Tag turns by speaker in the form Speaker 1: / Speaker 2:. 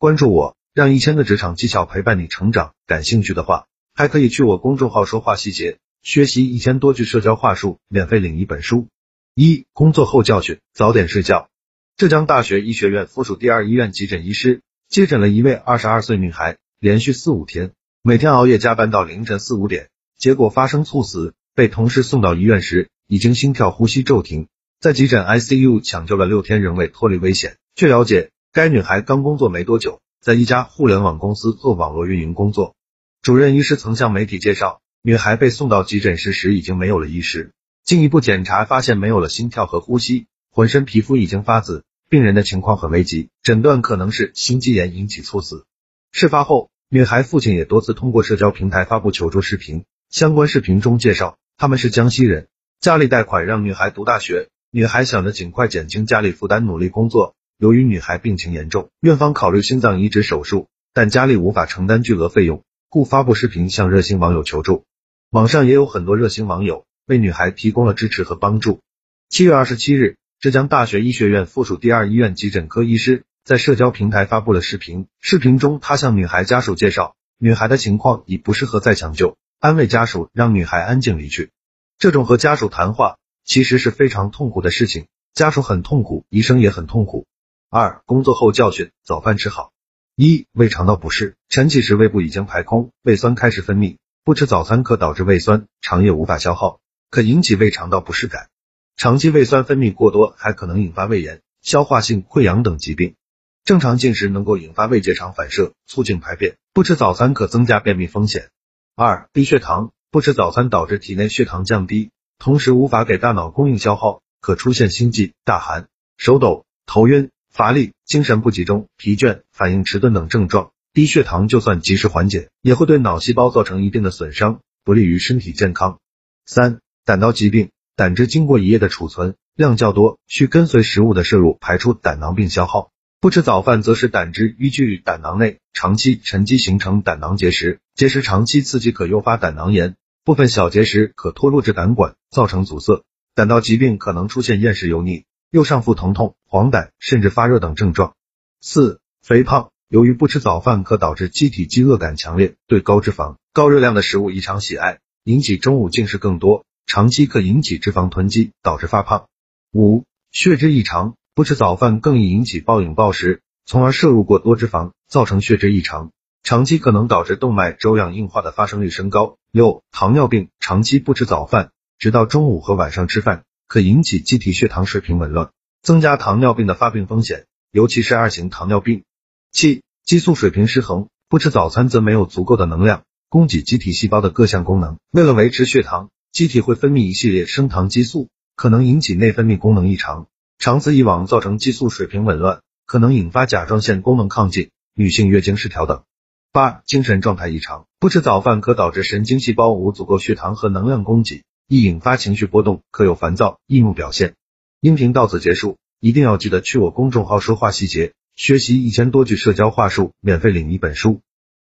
Speaker 1: 关注我，让一千个职场技巧陪伴你成长。感兴趣的话，还可以去我公众号说话细节，学习一千多句社交话术，免费领一本书。一、工作后教训：早点睡觉。浙江大学医学院附属第二医院急诊医师接诊了一位二十二岁女孩，连续四五天，每天熬夜加班到凌晨四五点，结果发生猝死，被同事送到医院时，已经心跳呼吸骤停，在急诊 ICU 抢救了六天，仍未脱离危险。据了解，该女孩刚工作没多久，在一家互联网公司做网络运营工作。主任医师曾向媒体介绍，女孩被送到急诊室时已经没有了意识，进一步检查发现没有了心跳和呼吸，浑身皮肤已经发紫。病人的情况很危急，诊断可能是心肌炎引起猝死。事发后，女孩父亲也多次通过社交平台发布求助视频，相关视频中介绍他们是江西人，家里贷款让女孩读大学，女孩想着尽快减轻家里负担，努力工作。由于女孩病情严重，院方考虑心脏移植手术，但家里无法承担巨额费用，故发布视频向热心网友求助。网上也有很多热心网友为女孩提供了支持和帮助。七月二十七日。浙江大学医学院附属第二医院急诊科医师在社交平台发布了视频。视频中，他向女孩家属介绍，女孩的情况已不适合再抢救，安慰家属，让女孩安静离去。这种和家属谈话其实是非常痛苦的事情，家属很痛苦，医生也很痛苦。二、工作后教训：早饭吃好。一、胃肠道不适，晨起时胃部已经排空，胃酸开始分泌，不吃早餐可导致胃酸，肠液无法消耗，可引起胃肠道不适感。长期胃酸分泌过多，还可能引发胃炎、消化性溃疡等疾病。正常进食能够引发胃结肠反射，促进排便。不吃早餐可增加便秘风险。二、低血糖，不吃早餐导致体内血糖降低，同时无法给大脑供应消耗，可出现心悸、大寒、手抖、头晕、乏力、精神不集中、疲倦、反应迟钝等症状。低血糖就算及时缓解，也会对脑细胞造成一定的损伤，不利于身体健康。三、胆道疾病。胆汁经过一夜的储存量较多，需跟随食物的摄入排出胆囊并消耗。不吃早饭则使胆汁淤积于胆囊内，长期沉积形成胆囊结石，结石长期刺激可诱发胆囊炎，部分小结石可脱落至胆管，造成阻塞。胆道疾病可能出现厌食、油腻、右上腹疼痛、黄疸甚至发热等症状。四、肥胖，由于不吃早饭可导致机体饥饿感强烈，对高脂肪、高热量的食物异常喜爱，引起中午进食更多。长期可引起脂肪囤积，导致发胖。五、血脂异常，不吃早饭更易引起暴饮暴食，从而摄入过多脂肪，造成血脂异常，长期可能导致动脉粥样硬化的发生率升高。六、糖尿病，长期不吃早饭，直到中午和晚上吃饭，可引起机体血糖水平紊乱，增加糖尿病的发病风险，尤其是二型糖尿病。七、激素水平失衡，不吃早餐则没有足够的能量供给机体细胞的各项功能，为了维持血糖。机体会分泌一系列升糖激素，可能引起内分泌功能异常，长此以往造成激素水平紊乱，可能引发甲状腺功能亢进、女性月经失调等。八、精神状态异常，不吃早饭可导致神经细胞无足够血糖和能量供给，易引发情绪波动，可有烦躁、易怒表现。音频到此结束，一定要记得去我公众号说话细节，学习一千多句社交话术，免费领一本书。